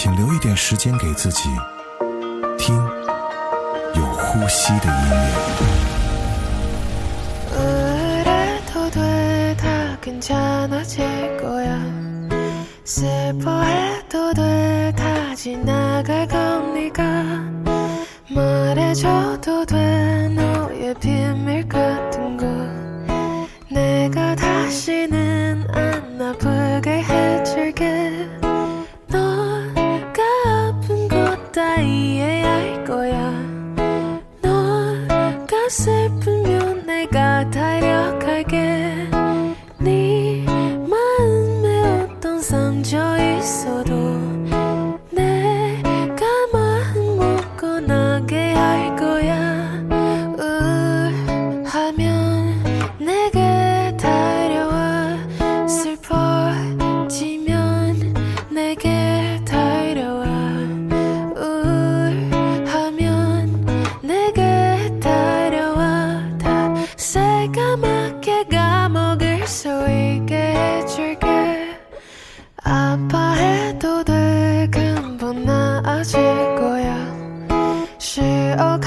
请留一点时间给自己，听有呼吸的音乐。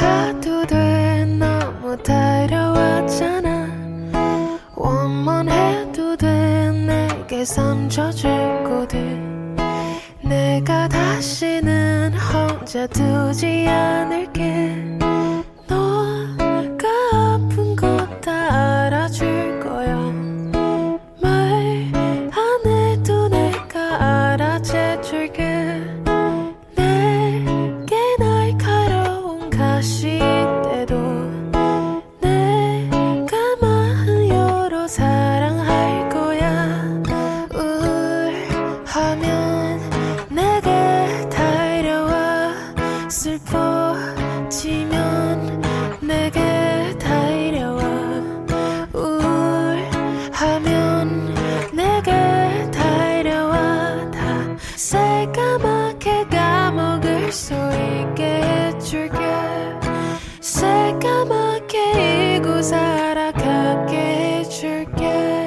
가도 돼. 너무 달려왔잖아. 원만 해도 돼. 내게 상처 주거든. 내가 다시는 혼자 두지 않을게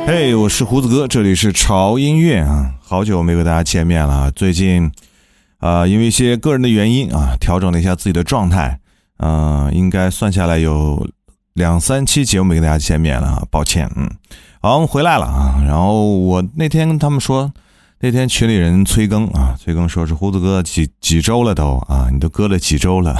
嘿我是胡子哥，这里是潮音乐啊，好久没跟大家见面了啊。最近啊、因为一些个人的原因啊，调整了一下自己的状态，嗯、应该算下来有两三期节目没跟大家见面了，抱歉，嗯。好，我们回来了啊。然后我那天跟他们说，那天群里人催更啊，催更说是胡子哥几几周了都啊，你都割了几周了，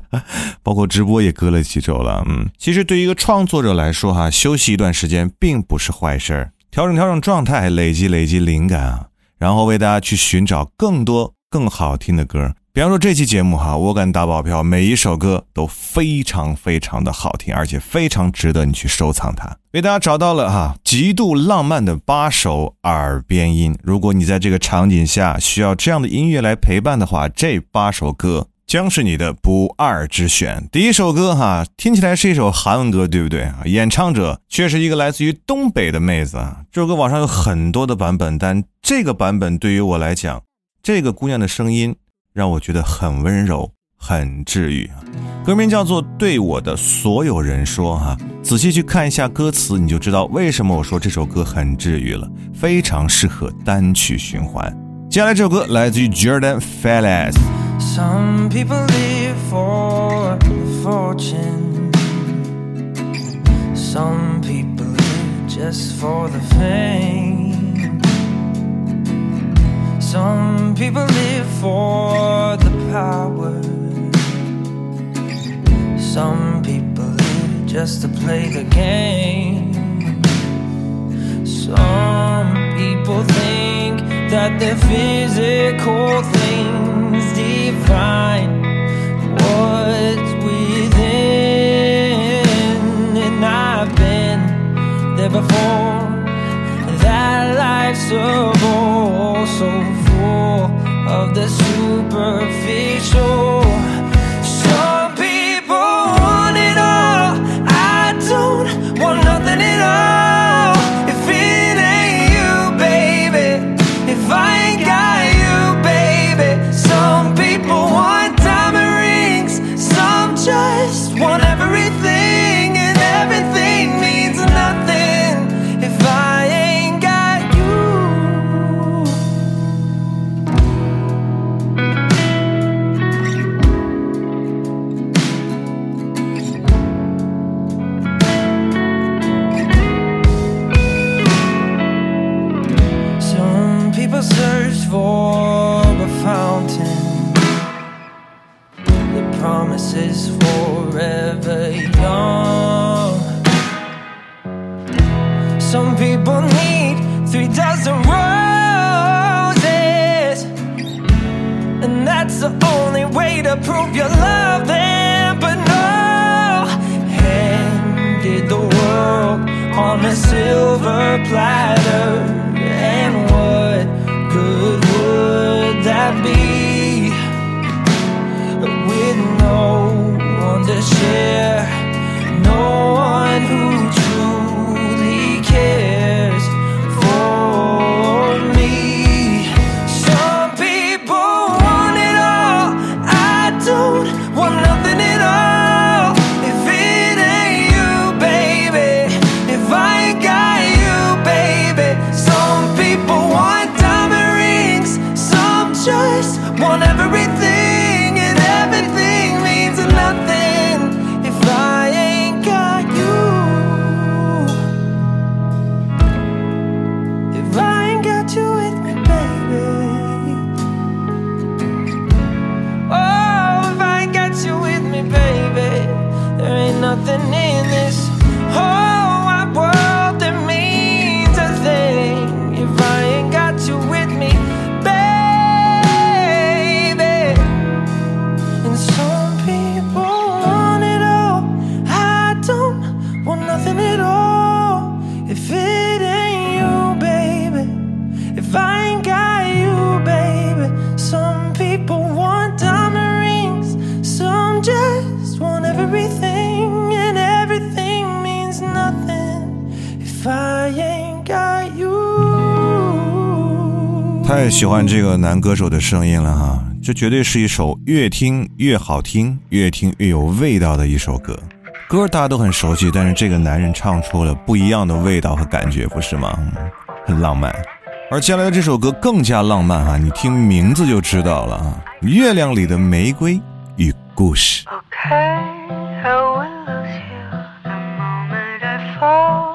包括直播也割了几周了。嗯，其实对于一个创作者来说哈，休息一段时间并不是坏事儿，调整调整状态，累积累积灵感啊，然后为大家去寻找更多更好听的歌。比方说这期节目哈，我敢打保票，每一首歌都非常非常的好听，而且非常值得你去收藏它。为大家找到了哈极度浪漫的八首耳边音。如果你在这个场景下需要这样的音乐来陪伴的话，这八首歌将是你的不二之选。第一首歌哈，听起来是一首韩文歌，对不对啊？演唱者却是一个来自于东北的妹子啊。这首歌网上有很多的版本，但这个版本对于我来讲，这个姑娘的声音让我觉得很温柔，很治愈啊。歌名叫做《对我的所有人说》哈，仔细去看一下歌词，你就知道为什么我说这首歌很治愈了，非常适合单曲循环。接下来这首歌来自于 Jordan Fellas。Some people live for a fortune. Some people live just for the fame. Some people live for just to play the game. Some people think that the physical things divine, what's within, and I've been there before. That life's a bowl so full of the superficial. 喜欢这个男歌手的声音了哈，这绝对是一首越听越好听、越听越有味道的一首歌。歌大家都很熟悉，但是这个男人唱出了不一样的味道和感觉，不是吗？很浪漫。而接下来的这首歌更加浪漫哈、啊，你听名字就知道了啊，《月亮里的玫瑰与故事》。Okay, I will lose you the moment I fall.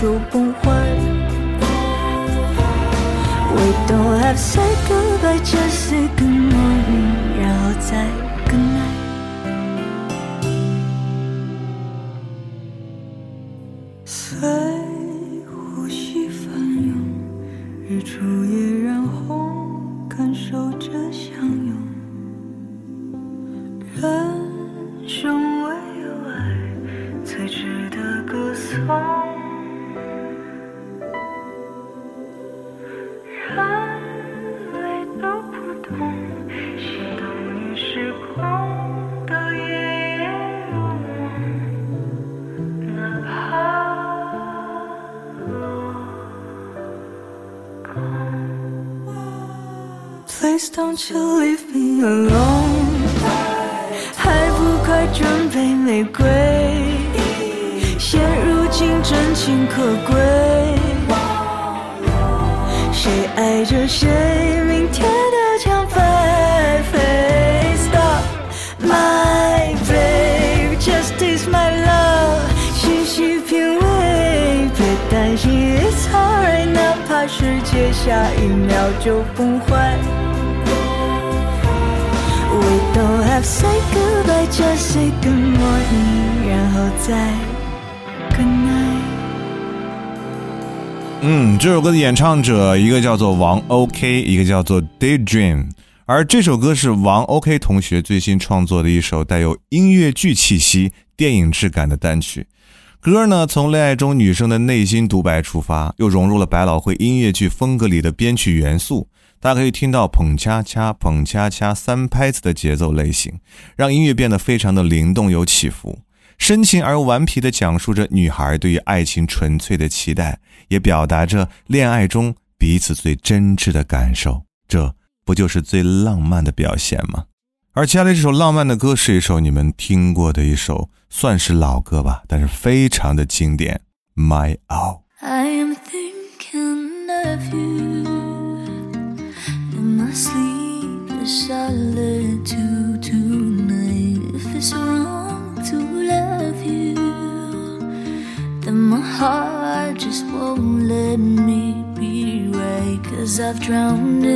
就崩坏 we don't have to say goodbye just say good morning 然后再 good night 随呼吸翻涌日出也染红感受着相拥人生唯有爱最值得歌颂 Don't you leave me alone？还不快准备玫瑰？现如今真情可贵。谁爱着谁，明天的将白飞。Stop my babe, just taste my love，细细品味，别担心，It's alright，哪怕世界下一秒就崩坏。Don't have to say goodbye, just say good morning，然后再 good night。嗯，这首歌的演唱者一个叫做王 OK，一个叫做 Daydream，而这首歌是王 OK 同学最新创作的一首带有音乐剧气息、电影质感的单曲。歌呢，从恋爱中女生的内心独白出发，又融入了百老汇音乐剧风格里的编曲元素。大家可以听到捧恰恰、捧恰恰三拍子的节奏类型，让音乐变得非常的灵动有起伏。深情而又顽皮地讲述着女孩对于爱情纯粹的期待，也表达着恋爱中彼此最真挚的感受。这不就是最浪漫的表现吗？而接下来这首浪漫的歌是一首你们听过的一首，算是老歌吧，但是非常的经典，《My All》。I am thinking of you I've drowned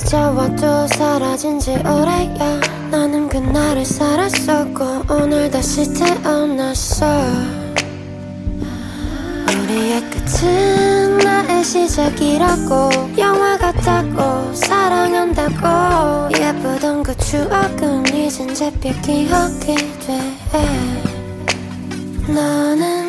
찾아와도 사라진 지 오래야. 나는 그날을 살았었고 오늘 다시 태어났어. 우리의 끝은 나의 시작이라고. 영화 같다고 사랑한다고. 예쁘던 그 추억은 이젠 제게 기억이 돼. 너는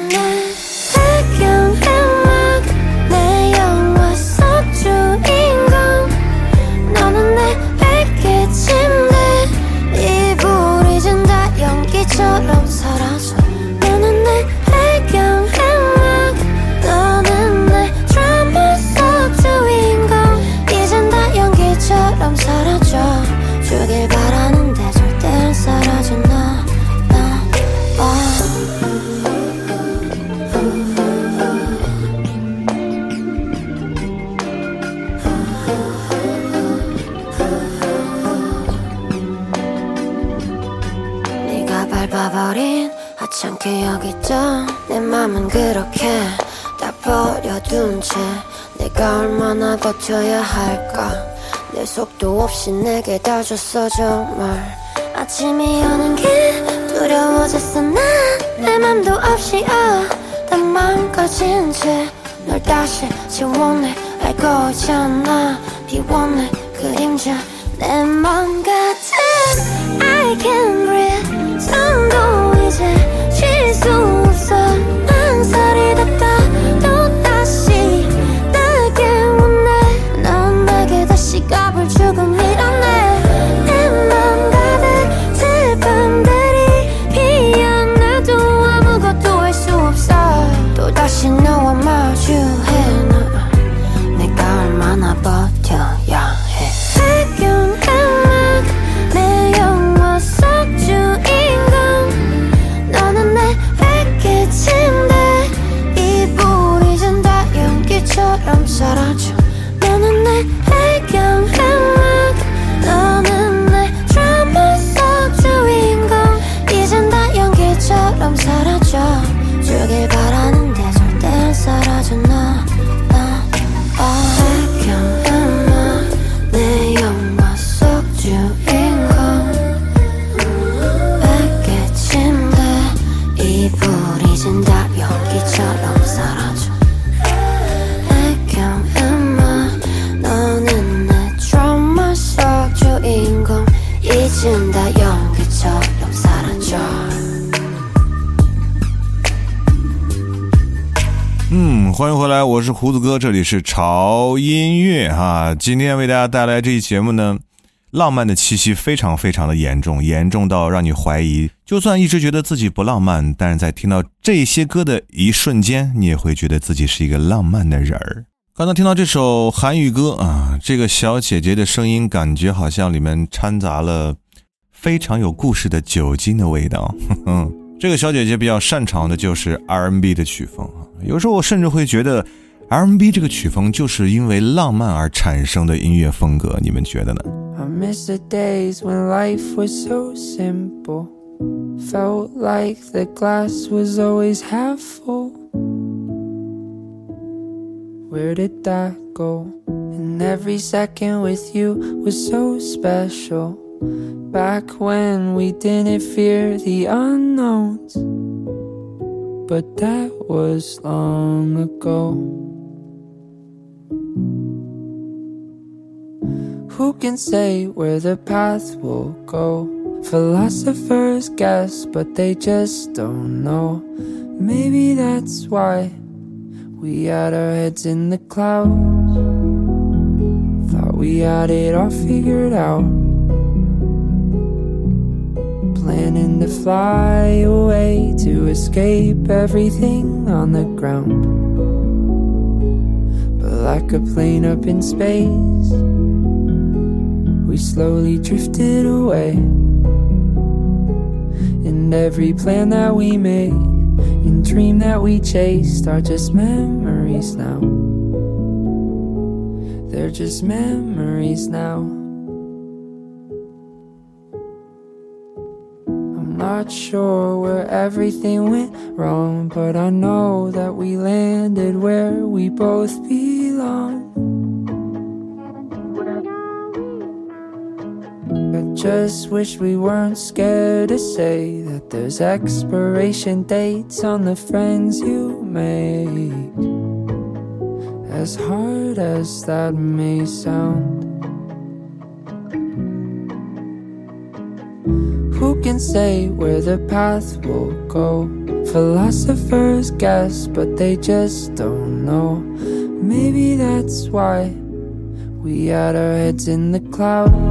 없이 내게 다 줬어 정말. 아침이 오는 게 두려워졌어 난내 맘도 없이 아난 망가진 채널 다시 지원해 알고 있잖아. 비워내 그림자 내 맘 같은 I can breathe 숨도 이제 哥，这里是潮音乐哈。今天为大家带来这期节目呢，浪漫的气息非常非常的严重，严重到让你怀疑，就算一直觉得自己不浪漫，但是在听到这些歌的一瞬间，你也会觉得自己是一个浪漫的人儿。刚刚听到这首韩语歌啊，这个小姐姐的声音感觉好像里面掺杂了非常有故事的酒精的味道。哼，这个小姐姐比较擅长的就是 R&B 的曲风啊，有时候我甚至会觉得 R&B 这个曲风就是因为浪漫而产生的音乐风格，你们觉得呢？ I miss the days when life was so simple. Felt like the glass was always half full. Where did that go? And every second with you was so special. Back when we didn't fear the unknowns. But that was long ago. Who can say where the path will go? Philosophers guess, but they just don't know. Maybe that's why we had our heads in the clouds. Thought we had it all figured out. Planning to fly away to escape everything on the ground. But like a plane up in space, we slowly drifted away. And every plan that we made and dream that we chased are just memories now. They're just memories now. I'm not sure where everything went wrong, but I know that we landed where we both belong. Just wish we weren't scared to say that there's expiration dates on the friends you make. As hard as that may sound. Who can say where the path will go? Philosophers guess, but they just don't know. Maybe that's why we had our heads in the clouds.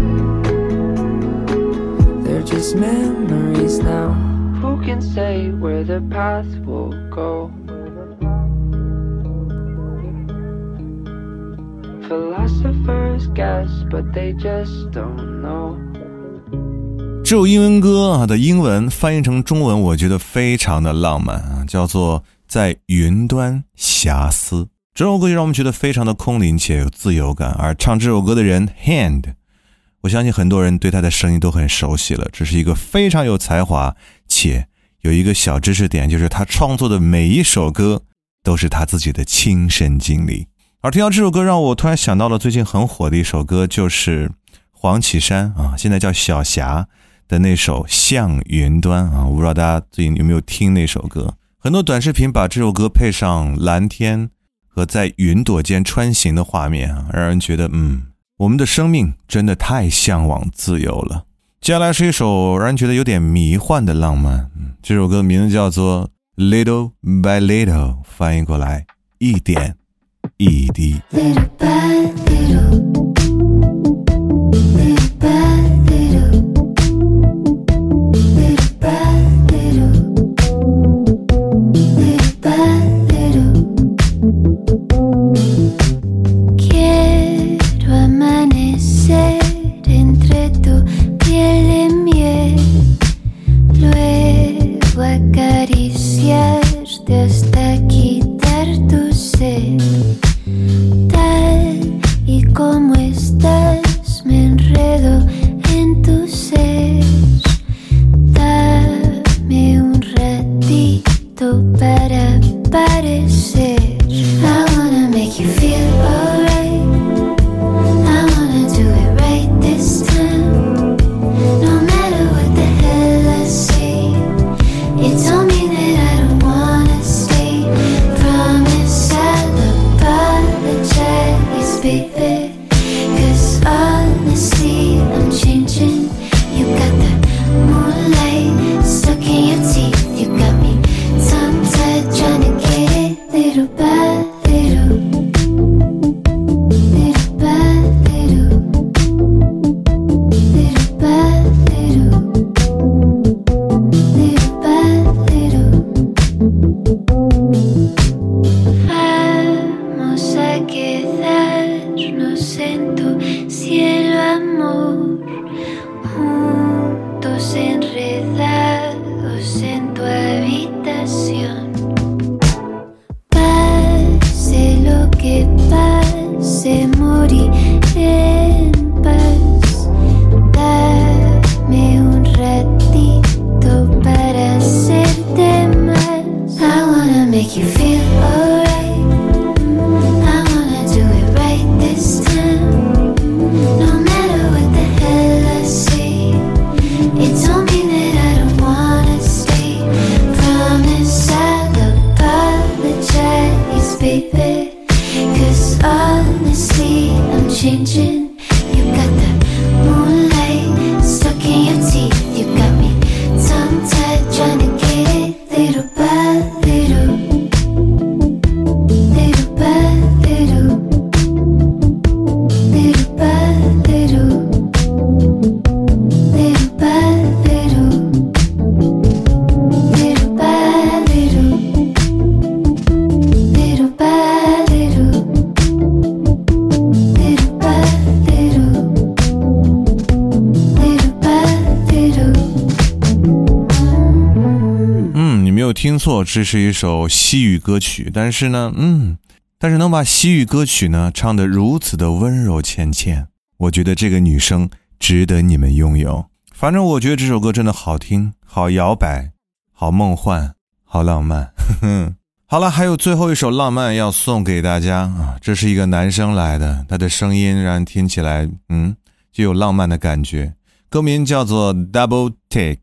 Just memories now. Who can say where the path will go? Philosophers guess, but they just don't know. 这首英文歌啊的英文翻译成中文，我觉得非常的浪漫啊，叫做《在云端遐思》。这首歌就让我们觉得非常的空灵且有自由感。而唱这首歌的人 Hand，我相信很多人对他的声音都很熟悉了。这是一个非常有才华且有一个小知识点，就是他创作的每一首歌都是他自己的亲身经历。而听到这首歌，让我突然想到了最近很火的一首歌，就是黄绮珊啊，现在叫小霞的那首《向云端》啊。我不知道大家最近有没有听那首歌？很多短视频把这首歌配上蓝天和在云朵间穿行的画面啊，让人觉得嗯，我们的生命真的太向往自由了。接下来是一首让人觉得有点迷幻的浪漫，这首歌名字叫做《Little by Little》，翻译过来一点。一滴。Little by little, quizás no sento cielo amor. 这是一首西语歌曲。但是呢，嗯，但是能把西语歌曲呢唱得如此的温柔浅浅，我觉得这个女生值得你们拥有。反正我觉得这首歌真的好听，好摇摆，好梦幻，好浪漫。好了，还有最后一首浪漫要送给大家啊！这是一个男生来的，他的声音让人听起来，嗯，就有浪漫的感觉。歌名叫做《Double Take》，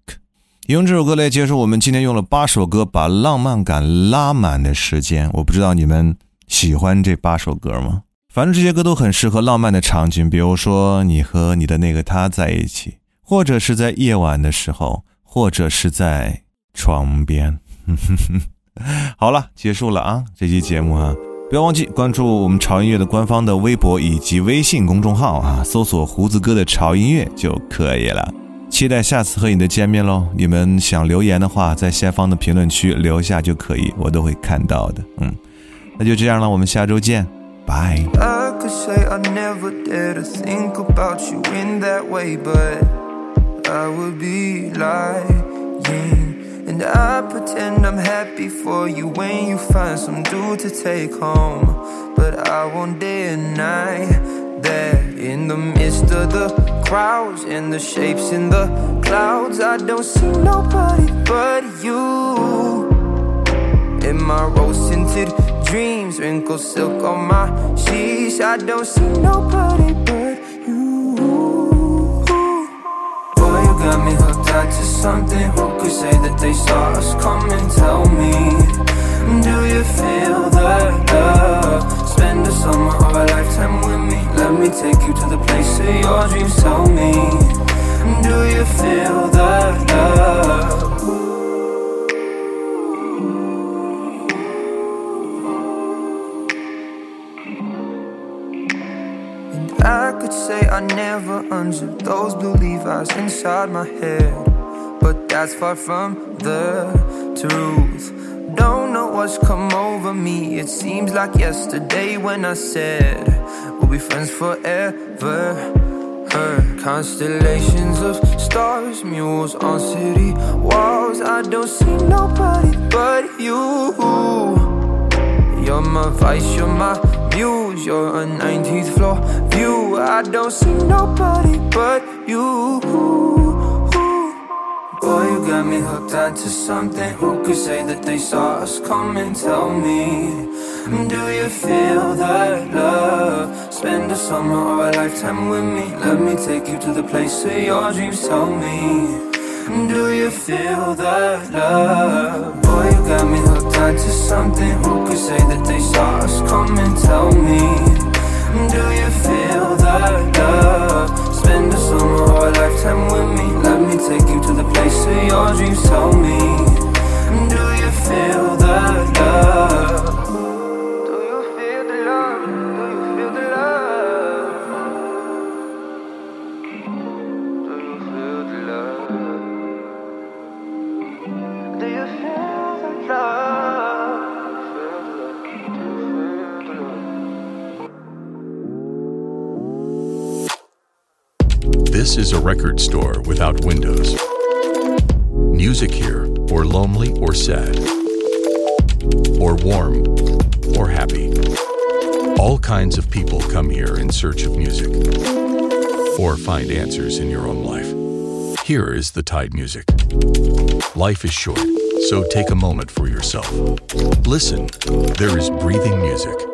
用这首歌来结束我们今天用了八首歌把浪漫感拉满的时间。我不知道你们喜欢这八首歌吗？反正这些歌都很适合浪漫的场景，比如说你和你的那个他在一起，或者是在夜晚的时候，或者是在床边。好了，结束了啊！这期节目啊，不要忘记关注我们潮音乐的官方的微博以及微信公众号啊，搜索“胡子哥的潮音乐”就可以了。期待下次和你的见面喽！你们想留言的话，在下方的评论区留下就可以，我都会看到的。嗯，那就这样了，我们下周见，拜。But I won't deny that in the midst of the crowds and the shapes in the clouds, I don't see nobody but you. In my rose tinted dreams, wrinkled silk on my sheets, I don't see nobody but you. Boy, you got me hooked on to something. Who could say that they saw us coming? Tell me, do you feel the love? Summer or a lifetime with me. Let me take you to the place of your dreams. Tell me, do you feel the love? And I could say I never unzipped those blue Levi's inside my head. But that's far from the truth. What's come over me. It seems like yesterday when I said we'll be friends forever. Her constellations of stars, mules on city walls. I don't see nobody but you. You're my vice, you're my muse, you're a 19th floor view. I don't see nobody but you. Boy, you got me hooked onto something. Who could say that they saw us coming? Tell me, do you feel that love? Spend a summer or a lifetime with me. Let me take you to the place of your dreams. Tell me. Do you feel that love? Boy, you got me hooked onto something. Who could say that they saw us coming? Tell me. Do you feel that love? Spend a summer or a lifetime is a record store without windows. Music here, or lonely or sad, or warm or happy. All kinds of people come here in search of music, or find answers in your own life. Here is the Tide Music. Life is short, so take a moment for yourself. Listen, there is breathing music